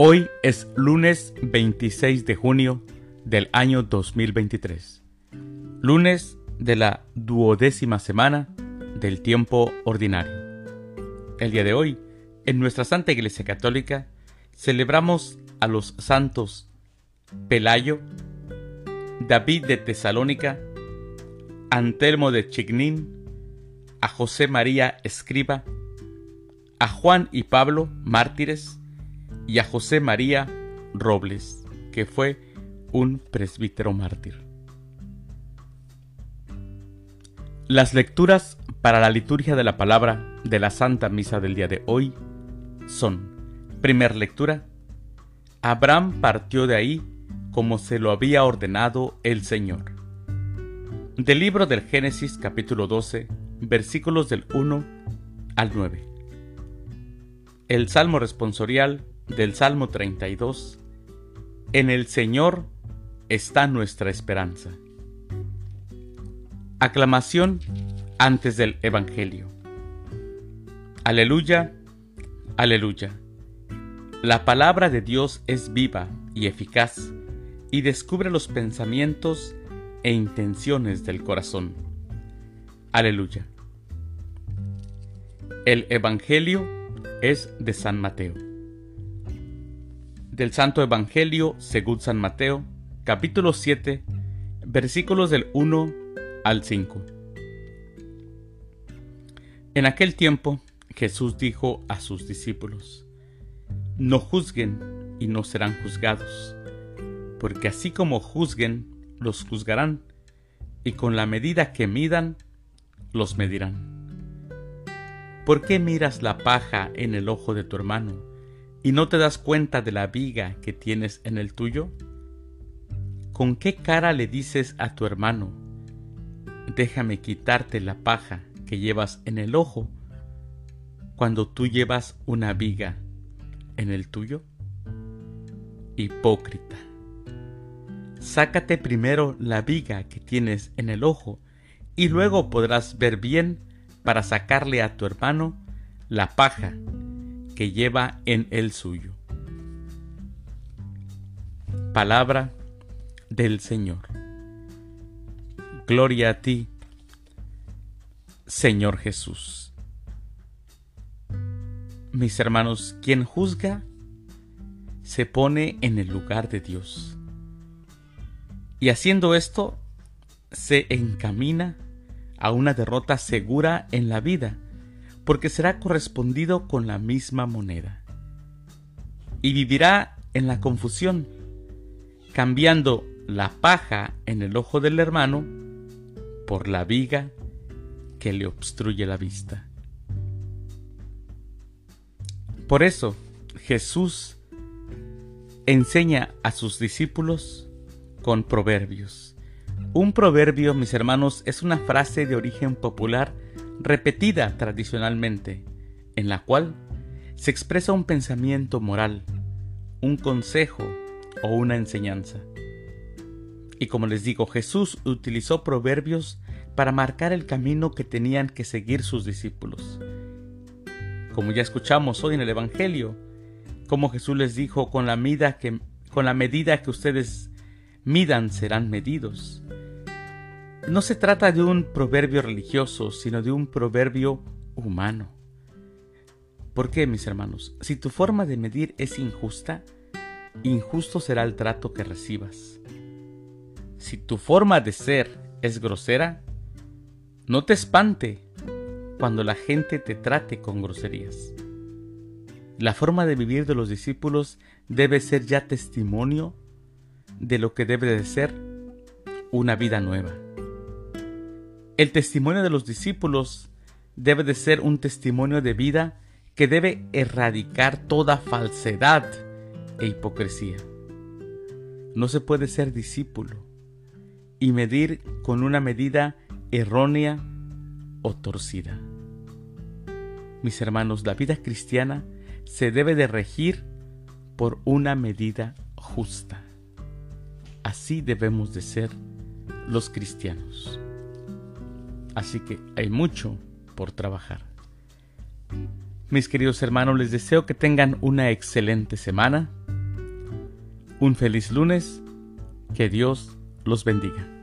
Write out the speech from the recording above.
Hoy es lunes 26 de junio del año 2023. Lunes de la duodécima semana del tiempo ordinario. El día de hoy, en nuestra Santa Iglesia Católica, celebramos a los santos Pelayo, David de Tesalónica, Antelmo de Chignín, a José María Escriba, a Juan y Pablo, mártires, y a José María Robles, que fue un presbítero mártir. Las lecturas para la liturgia de la palabra de la Santa Misa del día de hoy son, primer lectura, Abraham partió de ahí como se lo había ordenado el Señor. Del libro del Génesis capítulo 12, versículos del 1 al 9. El Salmo responsorial del Salmo 32, En el Señor está nuestra esperanza. Aclamación antes del Evangelio. Aleluya, aleluya. La palabra de Dios es viva y eficaz y descubre los pensamientos e intenciones del corazón. Aleluya. El Evangelio es de San Mateo del Santo Evangelio según San Mateo, capítulo 7, versículos del 1 al 5. En aquel tiempo Jesús dijo a sus discípulos, No juzguen y no serán juzgados, porque así como juzguen, los juzgarán, y con la medida que midan, los medirán. ¿Por qué miras la paja en el ojo de tu hermano? Y no te das cuenta de la viga que tienes en el tuyo? ¿Con qué cara le dices a tu hermano, déjame quitarte la paja que llevas en el ojo, cuando tú llevas una viga en el tuyo? Hipócrita. Sácate primero la viga que tienes en el ojo, y luego podrás ver bien para sacarle a tu hermano la paja que lleva en el suyo. Palabra del Señor. Gloria a ti, Señor Jesús. Mis hermanos, quien juzga se pone en el lugar de Dios. Y haciendo esto, se encamina a una derrota segura en la vida porque será correspondido con la misma moneda. Y vivirá en la confusión, cambiando la paja en el ojo del hermano por la viga que le obstruye la vista. Por eso Jesús enseña a sus discípulos con proverbios. Un proverbio, mis hermanos, es una frase de origen popular repetida tradicionalmente, en la cual se expresa un pensamiento moral, un consejo o una enseñanza. Y como les digo, Jesús utilizó proverbios para marcar el camino que tenían que seguir sus discípulos. Como ya escuchamos hoy en el Evangelio, como Jesús les dijo, con la, medida que, con la medida que ustedes midan serán medidos. No se trata de un proverbio religioso, sino de un proverbio humano. ¿Por qué, mis hermanos? Si tu forma de medir es injusta, injusto será el trato que recibas. Si tu forma de ser es grosera, no te espante cuando la gente te trate con groserías. La forma de vivir de los discípulos debe ser ya testimonio de lo que debe de ser una vida nueva. El testimonio de los discípulos debe de ser un testimonio de vida que debe erradicar toda falsedad e hipocresía. No se puede ser discípulo y medir con una medida errónea o torcida. Mis hermanos, la vida cristiana se debe de regir por una medida justa. Así debemos de ser los cristianos así que hay mucho por trabajar. Mis queridos hermanos, les deseo que tengan una excelente semana Un feliz lunes. Que Dios los bendiga.